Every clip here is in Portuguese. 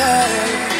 love.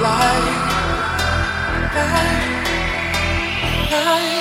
Light, light, light.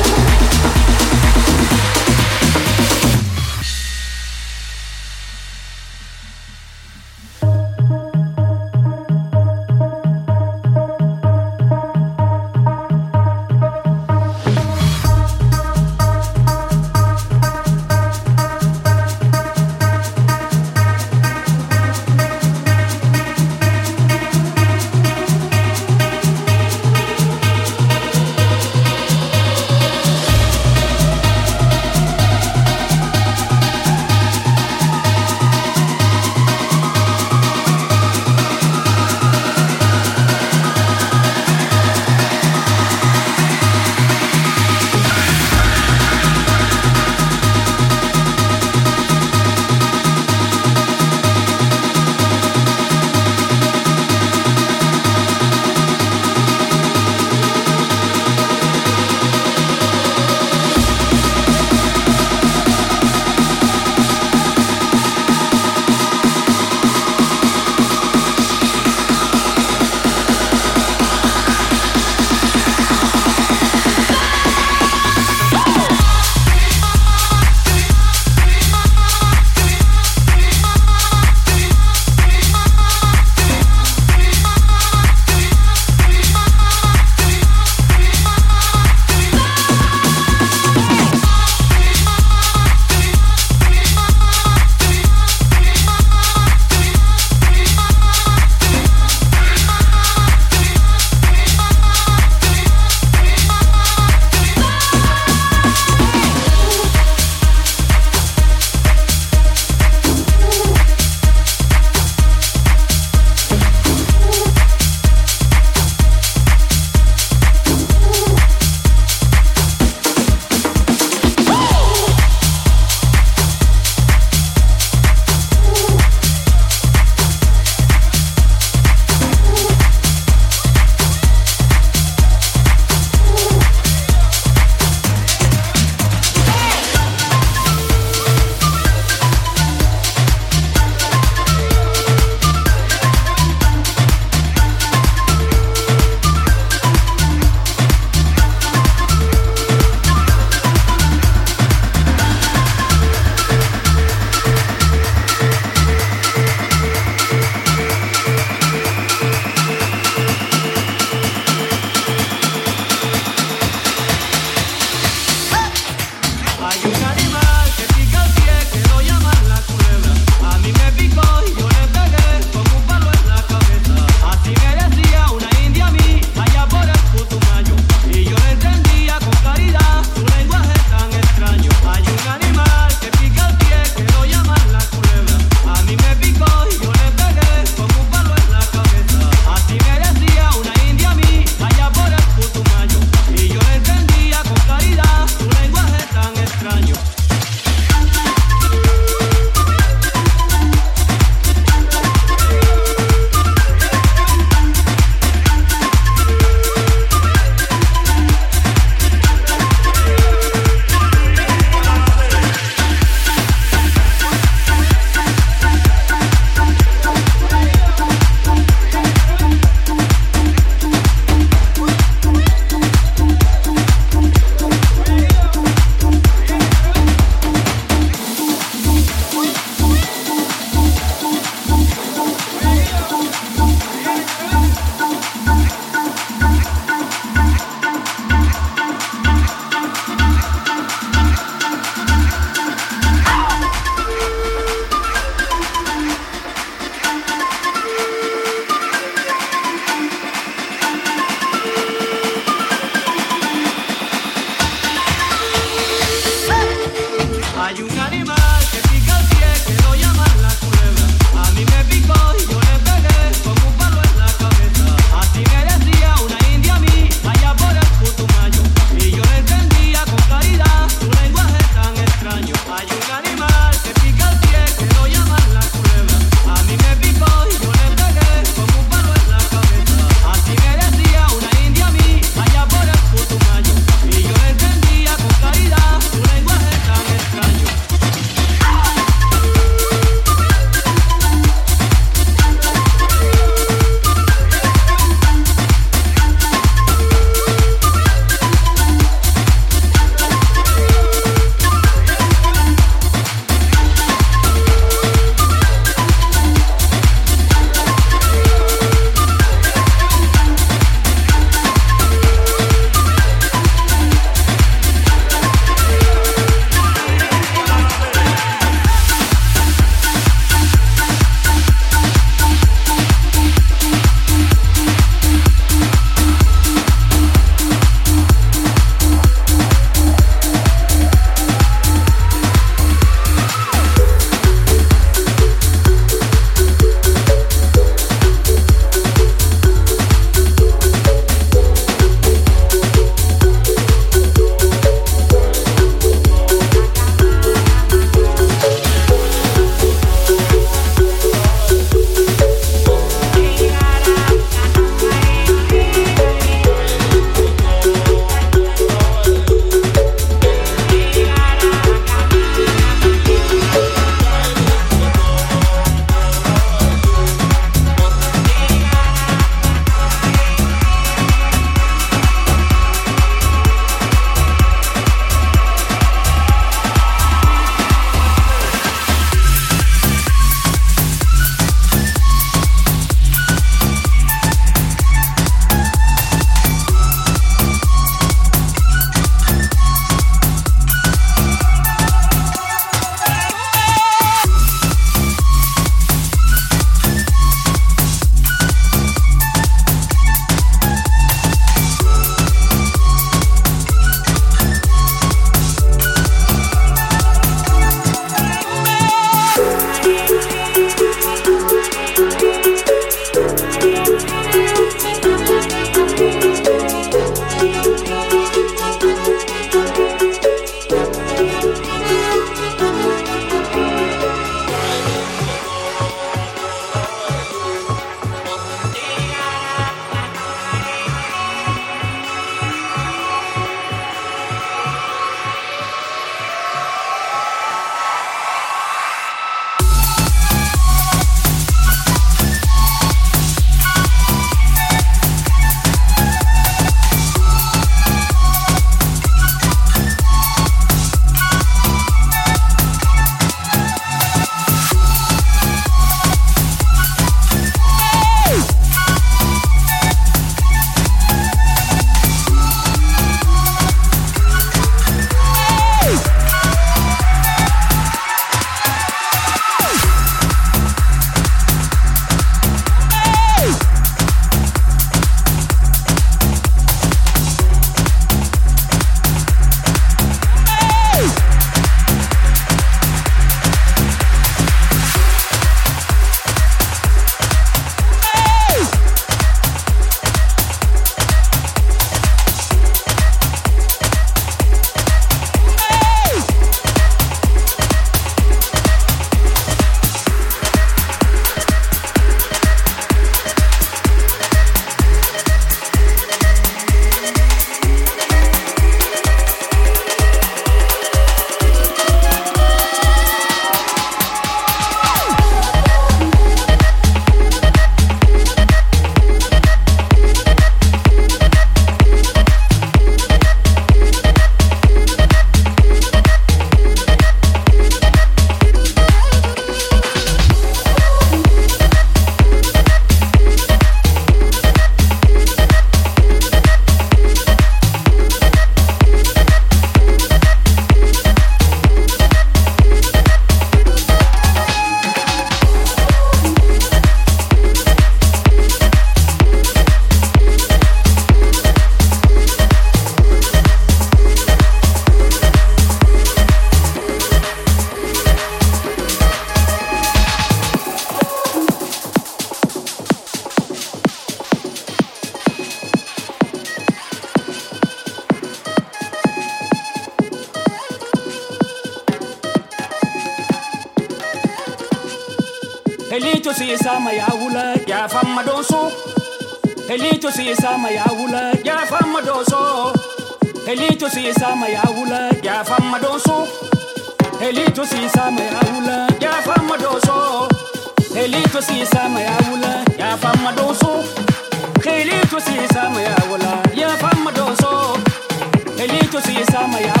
my eyes.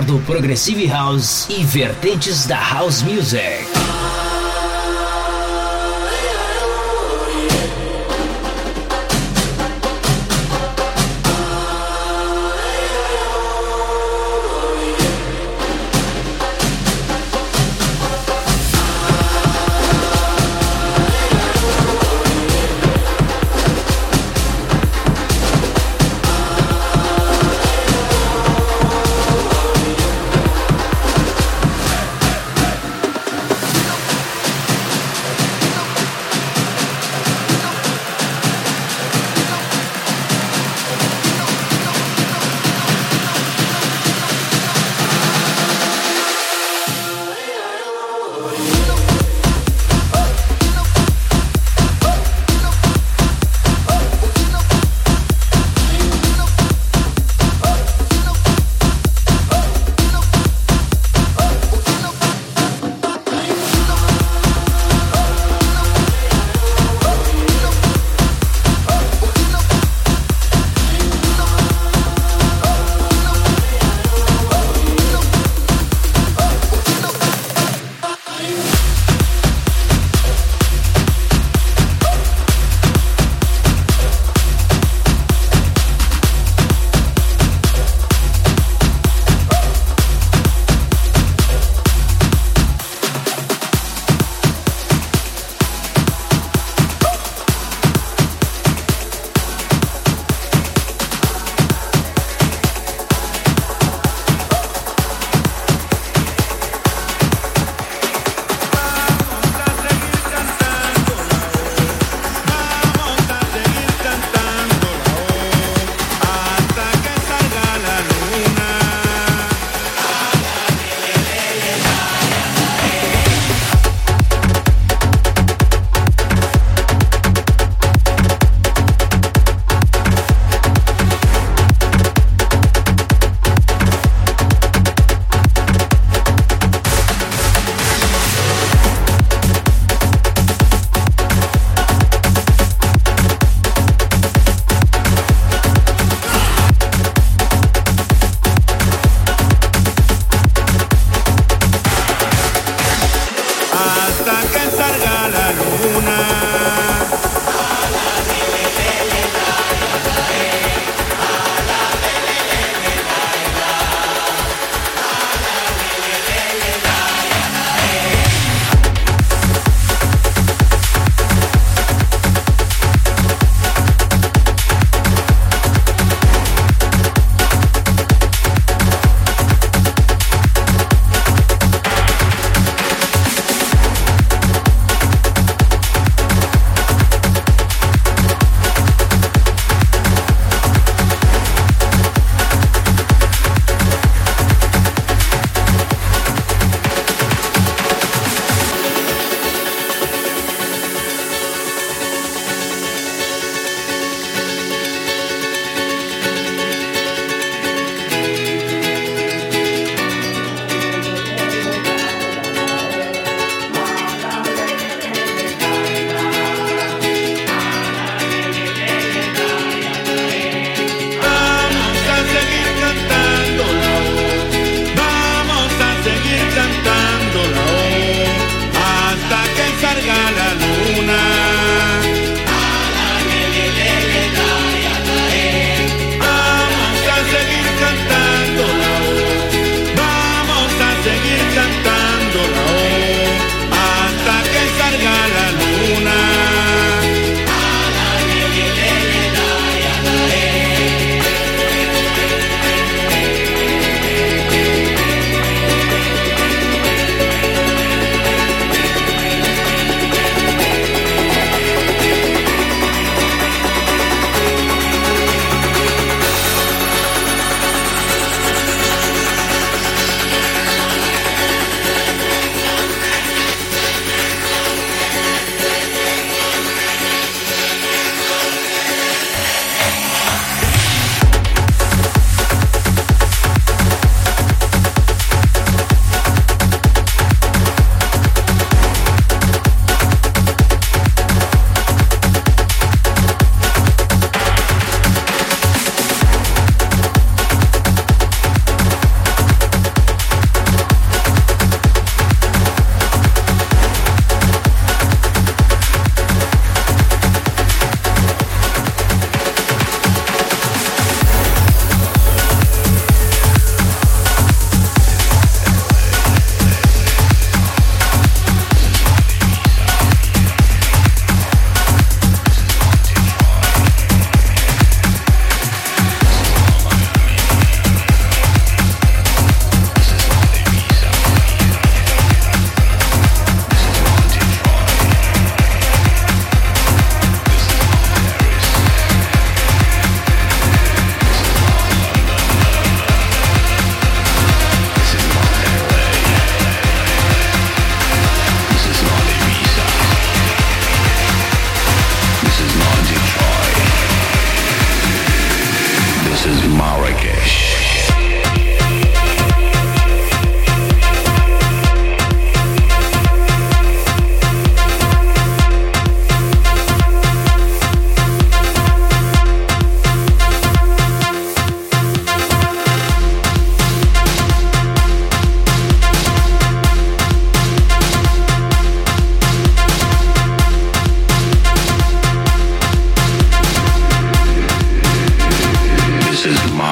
Do Progressive House e vertentes da House Music. This is my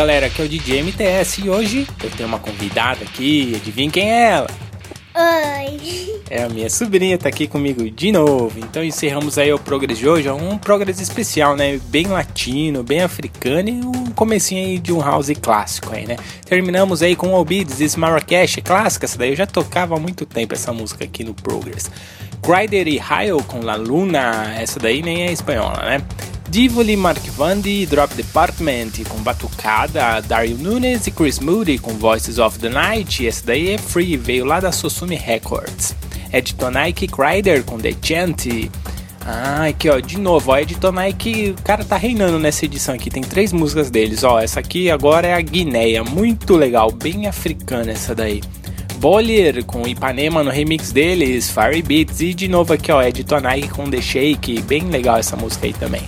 galera, aqui é o DJ MTS e hoje eu tenho uma convidada aqui, adivinha quem é ela? Oi. É a minha sobrinha, tá aqui comigo de novo. Então encerramos aí o Progress de hoje, é um Progress especial, né? Bem latino, bem africano e um comecinho aí de um house clássico aí, né? Terminamos aí com Obides, This Marrakesh, clássica, essa daí eu já tocava há muito tempo essa música aqui no Progress. Crider e Hyle com La Luna, essa daí nem é espanhola, né? Divoli, Mark Vandy, Drop Department com Batucada, Dario Nunes e Chris Moody com Voices of the Night, essa daí é free, veio lá da Sosumi Records. Ed Tonike Crider com The Chant. Ah, aqui ó, de novo, ó, Ed Tonike, o cara tá reinando nessa edição aqui, tem três músicas deles, ó, essa aqui agora é a Guineia, muito legal, bem africana essa daí. Bollier com Ipanema no remix deles, Fire Beats e de novo aqui ó, Ed Tonai com The Shake, bem legal essa música aí também.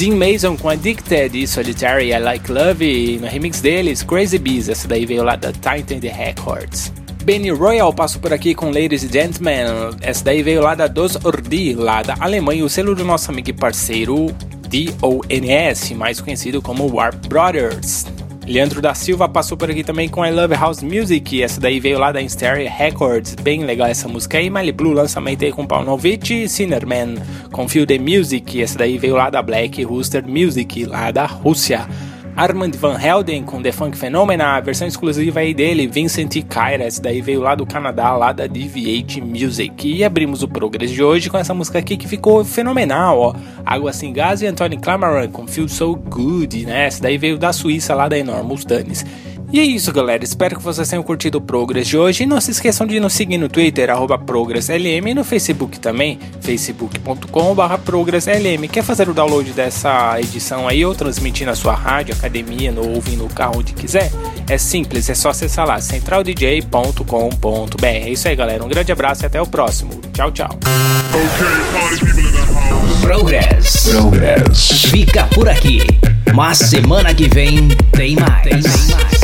Dean Mason com Addicted e Solitary I Like Love e no remix deles, Crazy Bees, essa daí veio lá da Titan The Records. Benny Royal passou por aqui com Ladies and Gentlemen, essa daí veio lá da Dos Ordi, lá da Alemanha, o selo do nosso amigo e parceiro DONS, mais conhecido como Warp Brothers. Leandro da Silva passou por aqui também com I Love House Music, essa daí veio lá da Instereo Records, bem legal essa música aí. Mali Blue lançamento aí com Paunovic, Sinnerman com Feel the Music, essa daí veio lá da Black Rooster Music, lá da Rússia. Armand Van Helden com The Funk Phenomena, a versão exclusiva aí dele, Vincent Kyra, esse daí veio lá do Canadá, lá da DV8 Music. E abrimos o Progress de hoje com essa música aqui que ficou fenomenal, ó. Água Sem Gás e Anthony Clamaran com Feel So Good, né? Essa daí veio da Suíça, lá da Enormous Danes. E é isso, galera. Espero que vocês tenham curtido o Progress de hoje. E não se esqueçam de nos seguir no Twitter, ProgressLM, e no Facebook também, facebook.com.br ProgressLM. Quer fazer o download dessa edição aí ou transmitir na sua rádio, academia, no ouvir no carro, onde quiser? É simples, é só acessar lá, centraldj.com.br. É isso aí, galera. Um grande abraço e até o próximo. Tchau, tchau. Progress. Progress. Fica por aqui. Mas semana que vem tem mais. Tem mais.